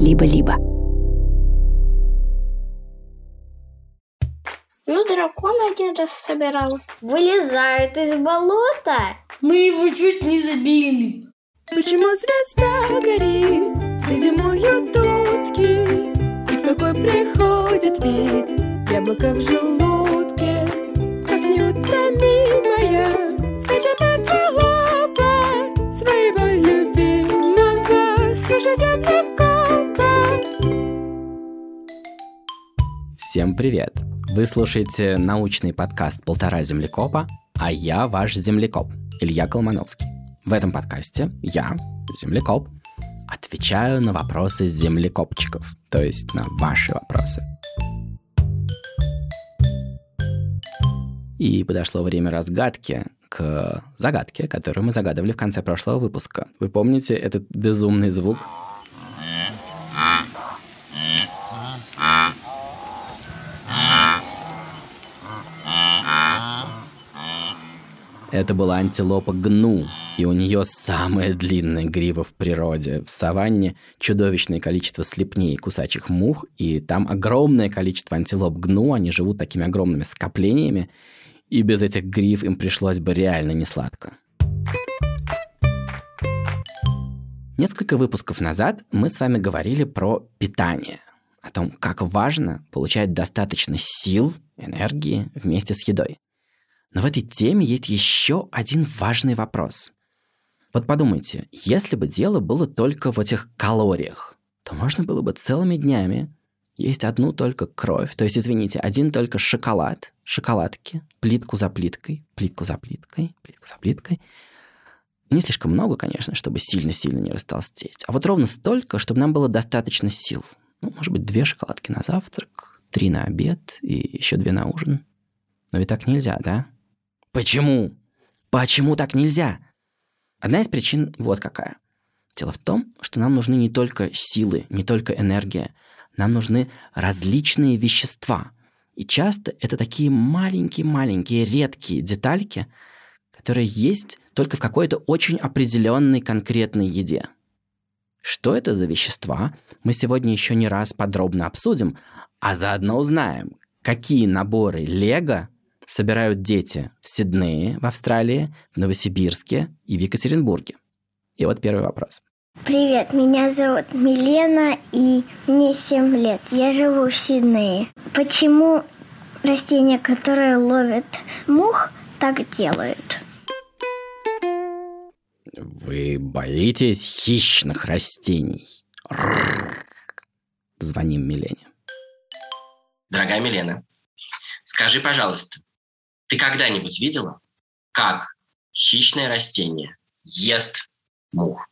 либо-либо. Ну, дракон один раз собирал. Вылезают из болота. Мы его чуть не забили. Почему звезда горит, ты зимуют утки, И в какой приходит вид яблоко в желудке, Как неутомимая скачет антилопа Своего любимого слушай землекопа. Всем привет! Вы слушаете научный подкаст «Полтора землекопа», а я ваш землекоп, Илья Колмановский. В этом подкасте я, землекоп, отвечаю на вопросы землекопчиков, то есть на ваши вопросы. И подошло время разгадки к загадке, которую мы загадывали в конце прошлого выпуска. Вы помните этот безумный звук? Это была антилопа Гну, и у нее самая длинная грива в природе. В саванне чудовищное количество слепней и кусачих мух, и там огромное количество антилоп Гну, они живут такими огромными скоплениями, и без этих гриф им пришлось бы реально несладко. Несколько выпусков назад мы с вами говорили про питание, о том, как важно получать достаточно сил, энергии вместе с едой. Но в этой теме есть еще один важный вопрос. Вот подумайте, если бы дело было только в этих калориях, то можно было бы целыми днями есть одну только кровь, то есть, извините, один только шоколад, шоколадки, плитку за плиткой, плитку за плиткой, плитку за плиткой. Не слишком много, конечно, чтобы сильно-сильно не растолстеть, а вот ровно столько, чтобы нам было достаточно сил. Ну, может быть, две шоколадки на завтрак, три на обед и еще две на ужин. Но ведь так нельзя, да? Почему? Почему так нельзя? Одна из причин вот какая. Дело в том, что нам нужны не только силы, не только энергия. Нам нужны различные вещества. И часто это такие маленькие-маленькие редкие детальки, которые есть только в какой-то очень определенной конкретной еде. Что это за вещества, мы сегодня еще не раз подробно обсудим, а заодно узнаем, какие наборы Лего собирают дети в Сиднее, в Австралии, в Новосибирске и в Екатеринбурге. И вот первый вопрос. Привет, меня зовут Милена, и мне 7 лет. Я живу в Сиднее. Почему растения, которые ловят мух, так делают? Вы боитесь хищных растений? Звоним Милене. Дорогая Милена, скажи, пожалуйста, ты когда-нибудь видела, как хищное растение ест мух?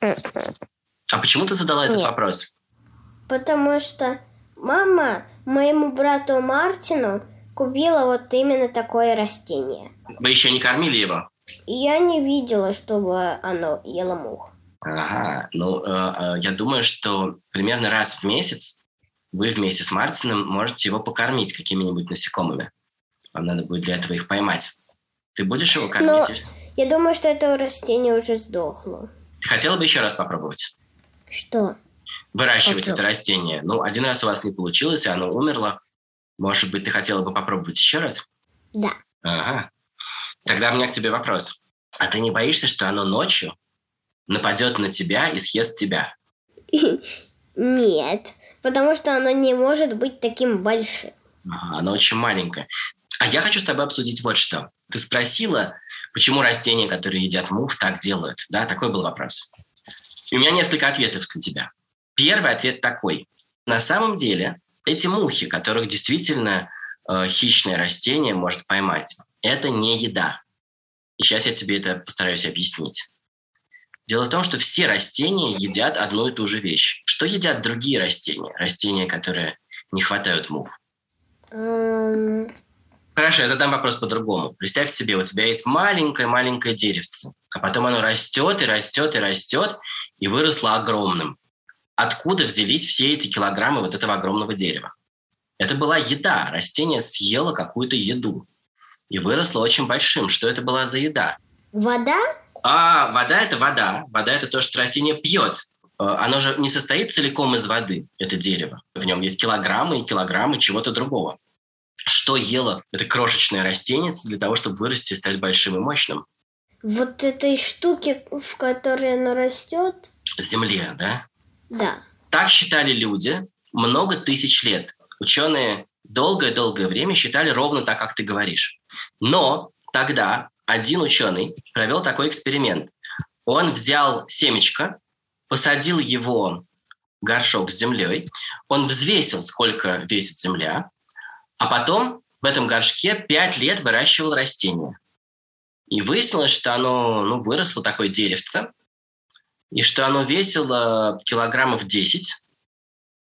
А почему ты задала этот Нет. вопрос? Потому что мама моему брату Мартину купила вот именно такое растение. Вы еще не кормили его? Я не видела, чтобы оно ело мух. Ага, ну, э, э, я думаю, что примерно раз в месяц вы вместе с Мартином можете его покормить какими-нибудь насекомыми. Вам надо будет для этого их поймать. Ты будешь его кормить? Я думаю, что это растение уже сдохло. Ты хотела бы еще раз попробовать? Что? Выращивать Хотела. это растение. Ну, один раз у вас не получилось, и оно умерло. Может быть, ты хотела бы попробовать еще раз? Да. Ага. Тогда у меня к тебе вопрос. А ты не боишься, что оно ночью нападет на тебя и съест тебя? Нет, потому что оно не может быть таким большим. Ага, оно очень маленькое. А я хочу с тобой обсудить вот что. Ты спросила, почему растения, которые едят мух, так делают. Да, такой был вопрос. И у меня несколько ответов для тебя. Первый ответ такой. На самом деле, эти мухи, которых действительно э, хищное растение может поймать, это не еда. И сейчас я тебе это постараюсь объяснить. Дело в том, что все растения едят одну и ту же вещь. Что едят другие растения? Растения, которые не хватают мух. Хорошо, я задам вопрос по-другому. Представь себе, у тебя есть маленькое-маленькое деревце, а потом оно растет и растет и растет, и выросло огромным. Откуда взялись все эти килограммы вот этого огромного дерева? Это была еда. Растение съело какую-то еду и выросло очень большим. Что это была за еда? Вода? А вода – это вода. Вода – это то, что растение пьет. оно же не состоит целиком из воды, это дерево. В нем есть килограммы и килограммы чего-то другого. Что ело это крошечное растение для того, чтобы вырасти и стать большим и мощным? Вот этой штуки, в которой оно растет? В земле, да? Да. Так считали люди много тысяч лет. Ученые долгое-долгое время считали ровно так, как ты говоришь. Но тогда один ученый провел такой эксперимент. Он взял семечко, посадил его в горшок с землей, он взвесил, сколько весит земля, а потом в этом горшке пять лет выращивал растение. И выяснилось, что оно ну, выросло такое деревце, и что оно весило килограммов 10,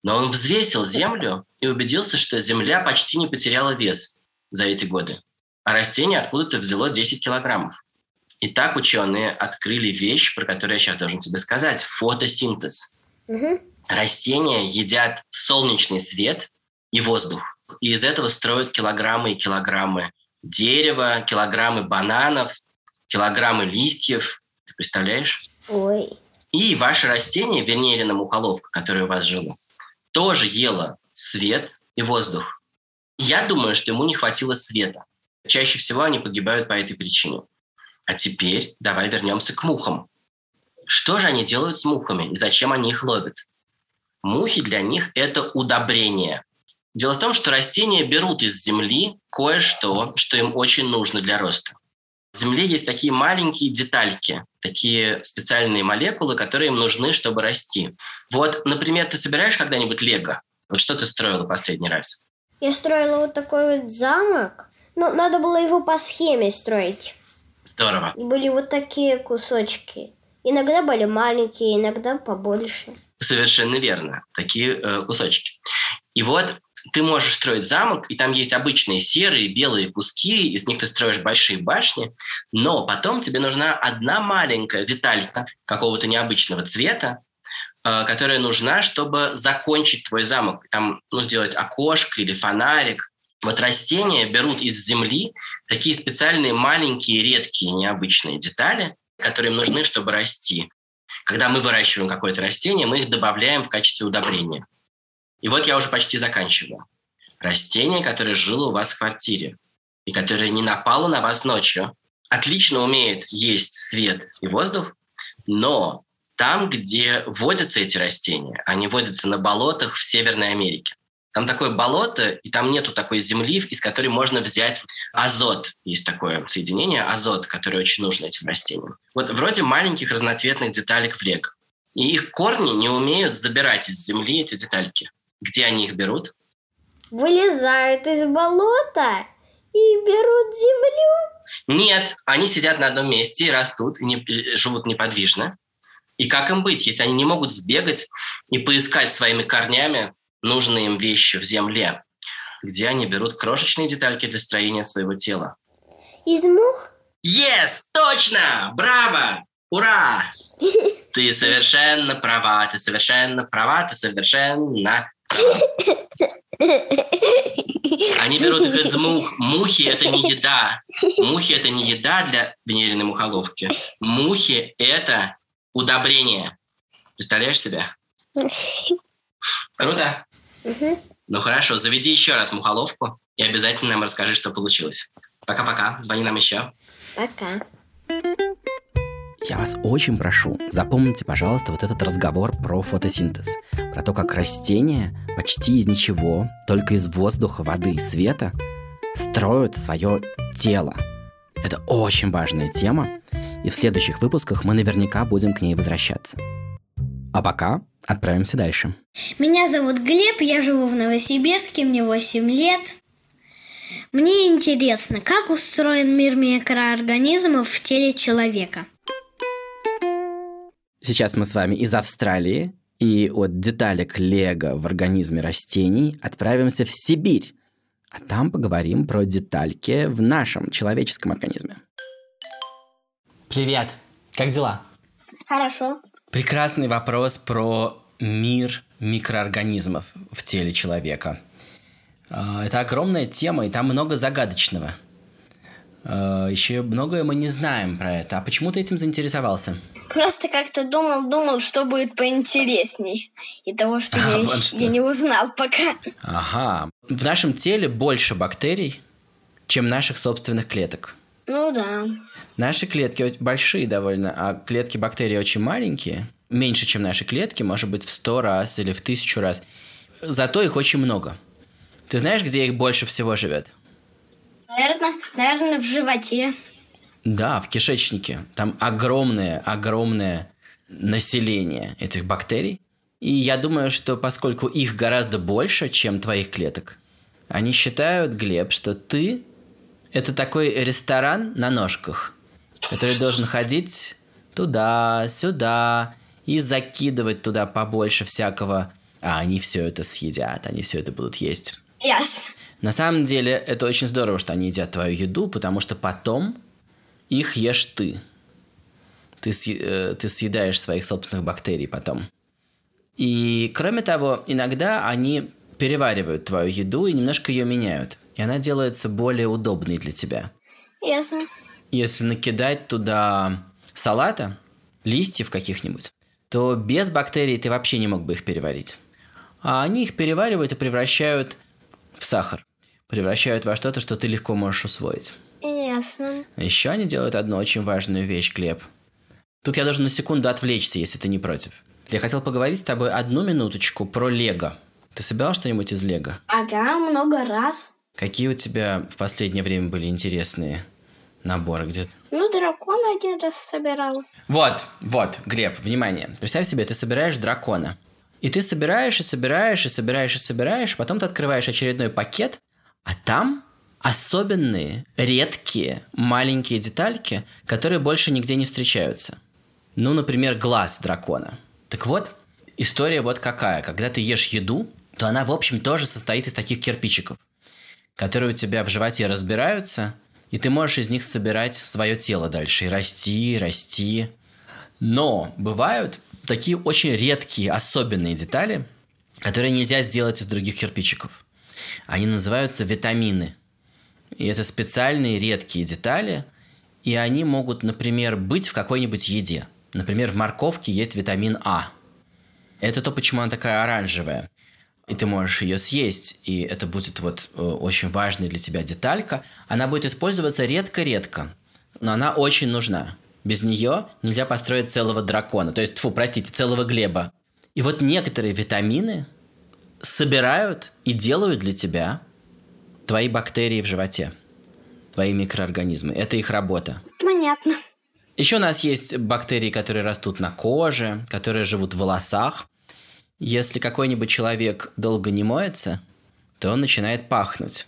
но он взвесил землю и убедился, что земля почти не потеряла вес за эти годы, а растение откуда-то взяло 10 килограммов. И так ученые открыли вещь, про которую я сейчас должен тебе сказать. Фотосинтез. Угу. Растения едят солнечный свет и воздух. И из этого строят килограммы и килограммы дерева, килограммы бананов, килограммы листьев. Ты представляешь? Ой. И ваше растение, вернее, Елена Мухоловка, которая у вас жила, тоже ела свет и воздух. Я думаю, что ему не хватило света. Чаще всего они погибают по этой причине. А теперь давай вернемся к мухам. Что же они делают с мухами и зачем они их ловят? Мухи для них – это удобрение. Дело в том, что растения берут из земли кое-что, что им очень нужно для роста. В земле есть такие маленькие детальки, такие специальные молекулы, которые им нужны, чтобы расти. Вот, например, ты собираешь когда-нибудь лего? Вот что ты строила последний раз? Я строила вот такой вот замок. Ну, надо было его по схеме строить. Здорово. И были вот такие кусочки. Иногда были маленькие, иногда побольше. Совершенно верно. Такие э, кусочки. И вот ты можешь строить замок, и там есть обычные серые, белые куски, из них ты строишь большие башни, но потом тебе нужна одна маленькая деталька какого-то необычного цвета, э, которая нужна, чтобы закончить твой замок. Там, ну, сделать окошко или фонарик. Вот растения берут из земли такие специальные маленькие, редкие, необычные детали, которые им нужны, чтобы расти. Когда мы выращиваем какое-то растение, мы их добавляем в качестве удобрения. И вот я уже почти заканчиваю. Растение, которое жило у вас в квартире и которое не напало на вас ночью, отлично умеет есть свет и воздух, но там, где водятся эти растения, они водятся на болотах в Северной Америке. Там такое болото, и там нету такой земли, из которой можно взять азот. Есть такое соединение азот, которое очень нужно этим растениям. Вот вроде маленьких разноцветных деталек в лего. И их корни не умеют забирать из земли эти детальки. Где они их берут? Вылезают из болота и берут землю. Нет, они сидят на одном месте и растут, и не, живут неподвижно. И как им быть, если они не могут сбегать и поискать своими корнями нужные им вещи в земле, где они берут крошечные детальки для строения своего тела? Из мух? Yes, точно! Браво! Ура! Ты совершенно права, ты совершенно права, ты совершенно они берут их из мух. Мухи – это не еда. Мухи – это не еда для венериной мухоловки. Мухи – это удобрение. Представляешь себя? Круто? Ну хорошо, заведи еще раз мухоловку и обязательно нам расскажи, что получилось. Пока-пока. Звони нам еще. Пока. Я вас очень прошу, запомните, пожалуйста, вот этот разговор про фотосинтез. Про то, как растения почти из ничего, только из воздуха, воды и света строят свое тело. Это очень важная тема, и в следующих выпусках мы наверняка будем к ней возвращаться. А пока отправимся дальше. Меня зовут Глеб, я живу в Новосибирске, мне 8 лет. Мне интересно, как устроен мир микроорганизмов в теле человека. Сейчас мы с вами из Австралии, и от деталек лего в организме растений отправимся в Сибирь. А там поговорим про детальки в нашем человеческом организме. Привет! Как дела? Хорошо. Прекрасный вопрос про мир микроорганизмов в теле человека. А, это огромная тема, и там много загадочного. Э, Еще многое мы не знаем про это. А почему ты этим заинтересовался? Просто как-то думал, думал, что будет поинтересней. И того, что А, я, вот что. я не узнал пока. Ага. В нашем теле больше бактерий, чем наших собственных клеток. Ну да. Наши клетки большие довольно, а клетки бактерий очень маленькие. Меньше, чем наши клетки, может быть, в сто раз или в тысячу раз. Зато их очень много. Ты знаешь, где их больше всего живет? Наверное, наверное, в животе. Да, в кишечнике. Там огромное, огромное население этих бактерий. И я думаю, что поскольку их гораздо больше, чем твоих клеток, они считают, Глеб, что ты – это такой ресторан на ножках, который должен ходить туда, сюда и закидывать туда побольше всякого. А они все это съедят, они все это будут есть. Ясно. На самом деле, это очень здорово, что они едят твою еду, потому что потом их ешь ты. Ты, э, ты съедаешь своих собственных бактерий потом. И, кроме того, иногда они переваривают твою еду и немножко ее меняют. И она делается более удобной для тебя. Ясно. Если накидать туда салата, листьев каких-нибудь, то без бактерий ты вообще не мог бы их переварить. А они их переваривают и превращают в сахар. Превращают во что-то, что ты легко можешь усвоить. Ясно. Еще они делают одну очень важную вещь, Глеб. Тут я должен на секунду отвлечься, если ты не против. Я хотел поговорить с тобой одну минуточку про Лего. Ты собирал что-нибудь из Лего? Ага, много раз. Какие у тебя в последнее время были интересные наборы? Где Ну, дракона один раз собирал. Вот, вот, Глеб, внимание. Представь себе, ты собираешь дракона. И ты собираешь, и собираешь, и собираешь, и собираешь. Потом ты открываешь очередной пакет, а там особенные, редкие, маленькие детальки, которые больше нигде не встречаются. Ну, например, глаз дракона. Так вот, история вот какая. Когда ты ешь еду, то она, в общем, тоже состоит из таких кирпичиков, которые у тебя в животе разбираются, и ты можешь из них собирать свое тело дальше и расти, расти. Но бывают такие очень редкие, особенные детали, которые нельзя сделать из других кирпичиков. Они называются витамины. И это специальные редкие детали, и они могут, например, быть в какой-нибудь еде. Например, в морковке есть витамин А. Это то, почему она такая оранжевая. И ты можешь ее съесть, и это будет вот э, очень важная для тебя деталька. Она будет использоваться редко-редко, но она очень нужна. Без нее нельзя построить целого дракона, то есть, фу, простите, целого Глеба. И вот некоторые витамины собирают и делают для тебя твои бактерии в животе, твои микроорганизмы. Это их работа. Понятно. Еще у нас есть бактерии, которые растут на коже, которые живут в волосах. Если какой-нибудь человек долго не моется, то он начинает пахнуть.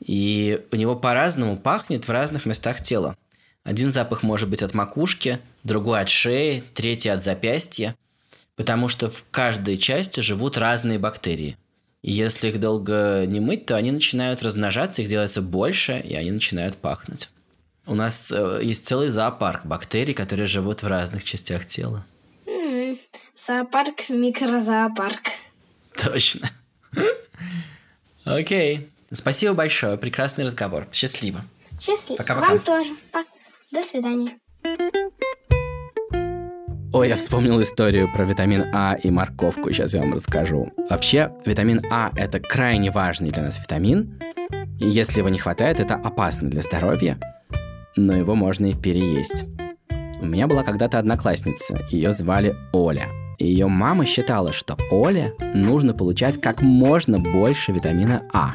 И у него по-разному пахнет в разных местах тела. Один запах может быть от макушки, другой от шеи, третий от запястья, потому что в каждой части живут разные бактерии. И если их долго не мыть, то они начинают размножаться, их делается больше, и они начинают пахнуть. У нас э, есть целый зоопарк бактерий, которые живут в разных частях тела. Зоопарк, микрозоопарк. Точно. Окей. Спасибо большое. Прекрасный разговор. Счастливо. Счастливо. Пока-пока. Вам тоже. До свидания. Ой, я вспомнил историю про витамин А и морковку. Сейчас я вам расскажу. Вообще, витамин А – это крайне важный для нас витамин. И если его не хватает, это опасно для здоровья. Но его можно и переесть. У меня была когда-то одноклассница. Ее звали Оля. И ее мама считала, что Оле нужно получать как можно больше витамина А.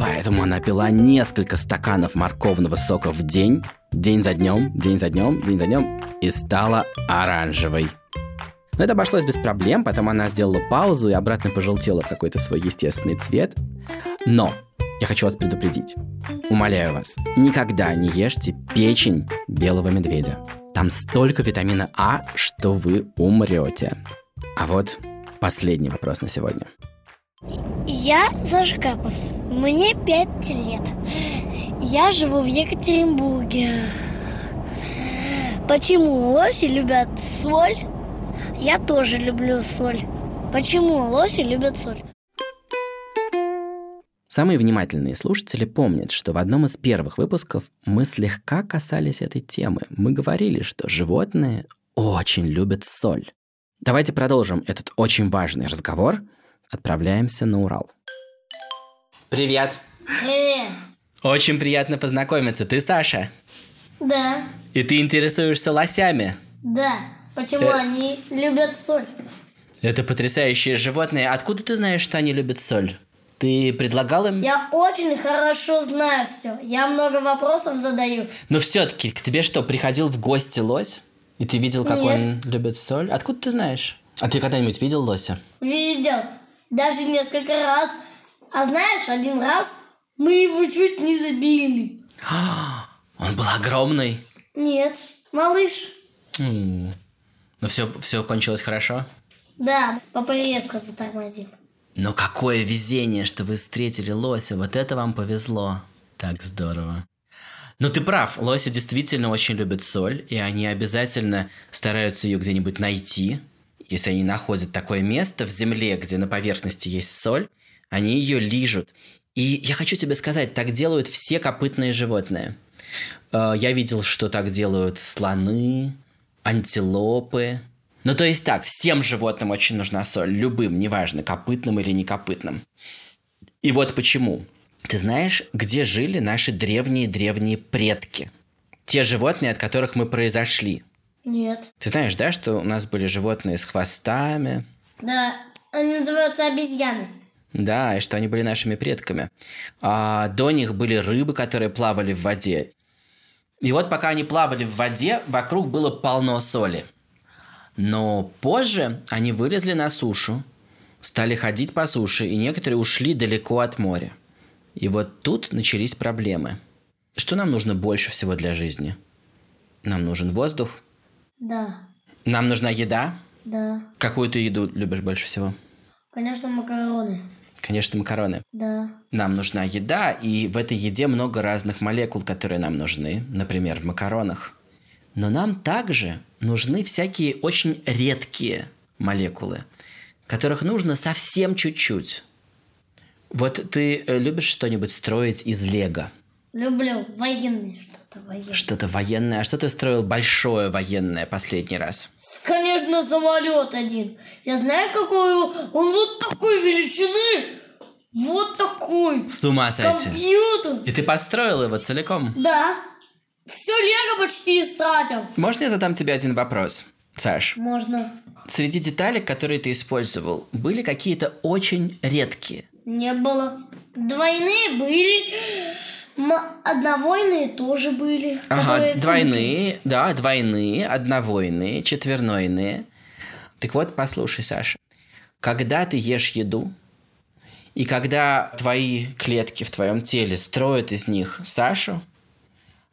Поэтому она пила несколько стаканов морковного сока в день, день за днем, день за днем, день за днем, и стала оранжевой. Но это обошлось без проблем, потом она сделала паузу и обратно пожелтела в какой-то свой естественный цвет. Но я хочу вас предупредить. Умоляю вас, никогда не ешьте печень белого медведя. Там столько витамина А, что вы умрете. А вот последний вопрос на сегодня. Я Саша Капов. Мне пять лет. Я живу в Екатеринбурге. Почему лоси любят соль? Я тоже люблю соль. Почему лоси любят соль? Самые внимательные слушатели помнят, что в одном из первых выпусков мы слегка касались этой темы. Мы говорили, что животные очень любят соль. Давайте продолжим этот очень важный разговор. Отправляемся на Урал. Привет! Привет. Очень приятно познакомиться. Ты Саша. Да, И ты интересуешься лосями. да. Почему Э. они любят соль? Это потрясающие животные. Откуда ты знаешь, что они любят соль? Ты предлагал им? Я очень хорошо знаю все. Я много вопросов задаю. Но все-таки к тебе что, приходил в гости лось? И ты видел, как Нет. он любит соль? Откуда ты знаешь? А ты когда-нибудь видел лося? Видел. Даже несколько раз. А знаешь, один раз мы его чуть не забили. Он был огромный. Нет, малыш. Но все, все кончилось хорошо. Да, папа резко затормозил. Но какое везение, что вы встретили лося. Вот это вам повезло. Так здорово. Ну ты прав, лоси действительно очень любят соль, и они обязательно стараются ее где-нибудь найти. Если они находят такое место в земле, где на поверхности есть соль, они ее лижут. И я хочу тебе сказать, так делают все копытные животные. Э, Я видел, что так делают слоны, антилопы. Ну, то есть так, всем животным очень нужна соль, любым, неважно, копытным или некопытным. И вот почему. Ты знаешь, где жили наши древние-древние предки? Те животные, от которых мы произошли. Нет. Ты знаешь, да, что у нас были животные с хвостами, Да, они называются обезьяны. Да, и что они были нашими предками. А до них были рыбы, которые плавали в воде. И вот пока они плавали в воде, вокруг было полно соли. Но позже они вылезли на сушу, стали ходить по суше, и некоторые ушли далеко от моря. И вот тут начались проблемы. Что нам нужно больше всего для жизни? Нам нужен воздух, Да, нам нужна еда. да. Какую ты еду любишь больше всего? Конечно, макароны. Конечно, макароны. Да. Нам нужна еда, и в этой еде много разных молекул, которые нам нужны, например, в макаронах. Но нам также нужны всякие очень редкие молекулы, которых нужно совсем чуть-чуть. Вот ты э, любишь что-нибудь строить из лего? Люблю военные что-то военное. Что-то военное? А что ты строил большое военное последний раз? Конечно, самолет один. Я знаешь, какой он? Он вот такой величины. Вот такой. С ума сойти. Компьютер. И ты построил его целиком? Да. Все лего почти истратил. Можно я задам тебе один вопрос, Саш? Можно. Среди деталей, которые ты использовал, были какие-то очень редкие. Не было. Двойные были. М- одновойные тоже были. Ага, двойные, да, двойные, одновойные, четвернойные. Так вот, послушай, Саша, когда ты ешь еду, и когда твои клетки в твоем теле строят из них Сашу,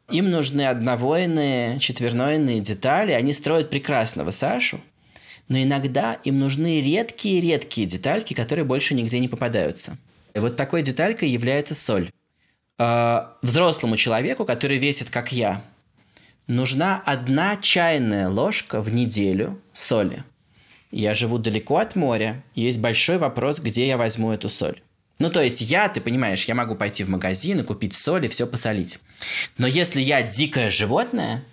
им нужны одновойные, четвернойные детали, они строят прекрасного Сашу, но иногда им нужны редкие-редкие детальки, которые больше нигде не попадаются. И вот такой деталькой является соль. Э, взрослому человеку, который весит, как я, нужна одна чайная ложка в неделю соли. Я живу далеко от моря, есть большой вопрос, где я возьму эту соль. Ну, то есть я, ты понимаешь, я могу пойти в магазин и купить соль и все посолить. Но если я дикое животное,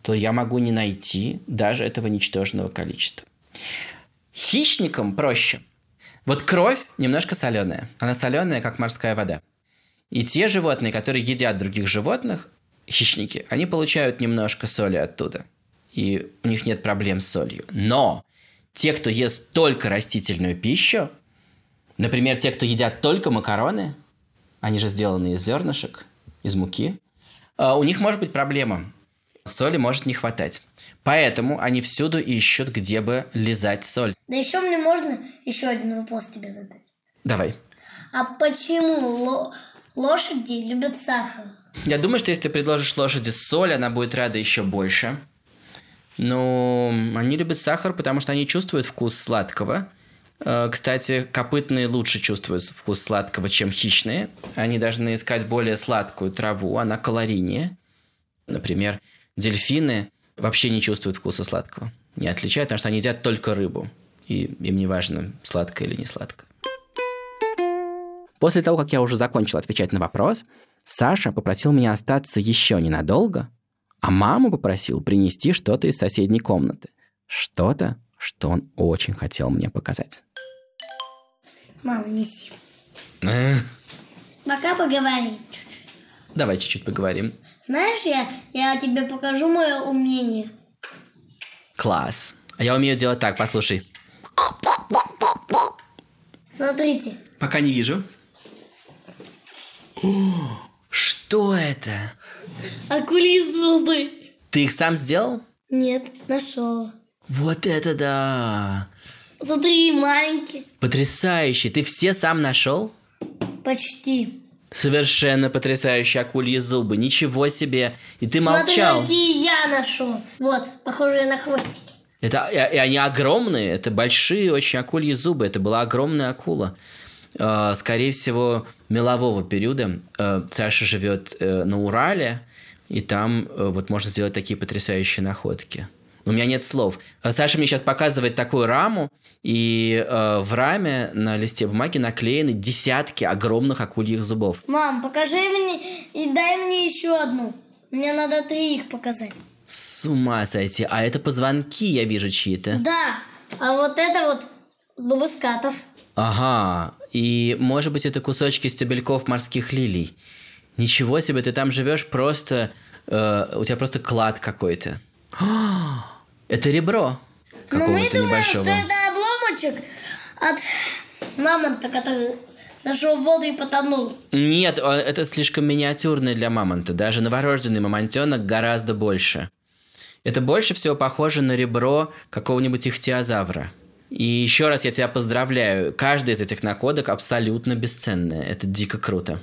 то я могу не найти даже этого ничтожного количества. Хищникам проще. Вот кровь немножко соленая. Она соленая, как морская вода. И те животные, которые едят других животных, хищники, они получают немножко соли оттуда. И у них нет проблем с солью. Но те, кто ест только растительную пищу, например, те, кто едят только макароны, они же сделаны из зернышек, из муки, а, у них может быть проблема. Соли может не хватать. Поэтому они всюду ищут, где бы лизать соль. Да еще мне можно еще один вопрос тебе задать. Давай. А почему лошади любят сахар? Я думаю, что если ты предложишь лошади соль, она будет рада еще больше. Но они любят сахар, потому что они чувствуют вкус сладкого. Э, Кстати, копытные лучше чувствуют вкус сладкого, чем хищные. Они должны искать более сладкую траву, она калорийнее. Например, дельфины вообще не чувствуют вкуса сладкого. Не отличают, потому что они едят только рыбу. И им не важно, сладкое или не сладкое. После того, как я уже закончил отвечать на вопрос, Саша попросил меня остаться еще ненадолго, а маму попросил принести что-то из соседней комнаты. Что-то, что он очень хотел мне показать. Мама, неси. Пока поговорим. Давай чуть-чуть поговорим. Знаешь, я, я тебе покажу мое умение. Класс. А я умею делать так, послушай. Смотрите. Пока не вижу. Что это? Акули зубы. Ты их сам сделал? Нет, нашел. Вот это да! Смотри, маленький. Потрясающе! Ты все сам нашел? Почти. Совершенно потрясающие акульи зубы. Ничего себе! И ты Смотри, молчал. какие я нашел. Вот, похожие на хвостики. Это, и, и они огромные, это большие очень акульи зубы. Это была огромная акула. Э, скорее всего, мелового периода. Э, Саша живет э, на Урале, и там вот можно сделать такие потрясающие находки. У меня нет слов. Саша мне сейчас показывает такую раму, и э, в раме на листе бумаги наклеены десятки огромных акульих зубов. Мам, покажи мне и дай мне еще одну. Мне надо три их показать. С ума сойти. А это позвонки, я вижу, чьи-то. Да, а вот это вот зубы скатов. Ага, и может быть это кусочки стебельков морских лилий. Ничего себе, ты там живешь просто... э, у тебя просто клад какой-то. Это ребро Но Ну, мы думаем, что небольшого. это обломочек от мамонта, который зашел в воду и потонул. Нет, а, это слишком миниатюрный для мамонта. Даже новорожденный мамонтенок гораздо больше. Это больше всего похоже на ребро какого-нибудь ихтиозавра. И еще раз я тебя поздравляю. Каждая из этих находок абсолютно бесценная. Это дико круто.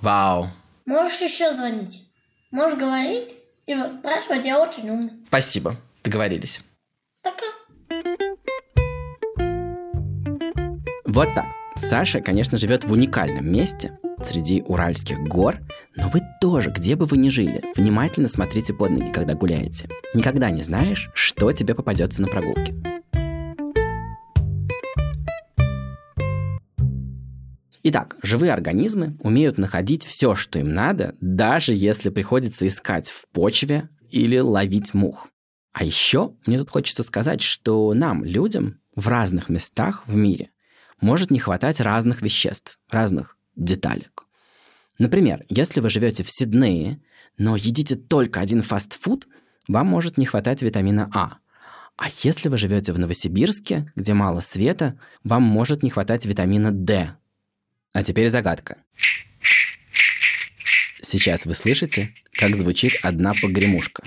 Вау. Можешь еще звонить. Можешь говорить и спрашивать, я очень умный. Спасибо. Договорились. Пока. Вот так. Саша, конечно, живет в уникальном месте среди уральских гор, но вы тоже, где бы вы ни жили, внимательно смотрите под ноги, когда гуляете. Никогда не знаешь, что тебе попадется на прогулке. Итак, живые организмы умеют находить все, что им надо, даже если приходится искать в почве или ловить мух. А еще мне тут хочется сказать, что нам, людям, в разных местах в мире может не хватать разных веществ, разных деталек. Например, если вы живете в Сиднее, но едите только один фастфуд, вам может не хватать витамина А. А если вы живете в Новосибирске, где мало света, вам может не хватать витамина D. А теперь загадка. Сейчас вы слышите, как звучит одна погремушка.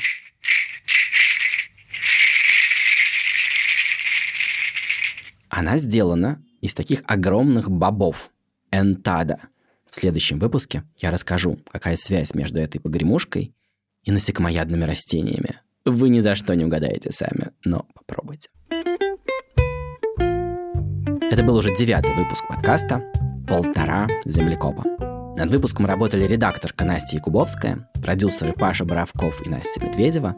Она сделана из таких огромных бобов. Энтада. В следующем выпуске я расскажу, какая связь между этой погремушкой и насекомоядными растениями. Вы ни за что не угадаете сами, но попробуйте. Это был уже девятый выпуск подкаста «Полтора землекопа». Над выпуском работали редакторка Настя Якубовская, продюсеры Паша Боровков и Настя Медведева,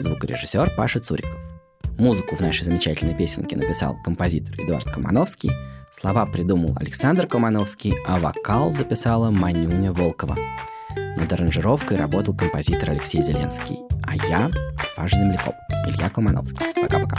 звукорежиссер Паша Цуриков. Музыку в нашей замечательной песенке написал композитор Эдуард Колмановский, слова придумал Александр Колмановский, а вокал записала Манюня Волкова. Над аранжировкой работал композитор Алексей Зеленский, а я ваш землекоп Илья Колмановский. Пока-пока.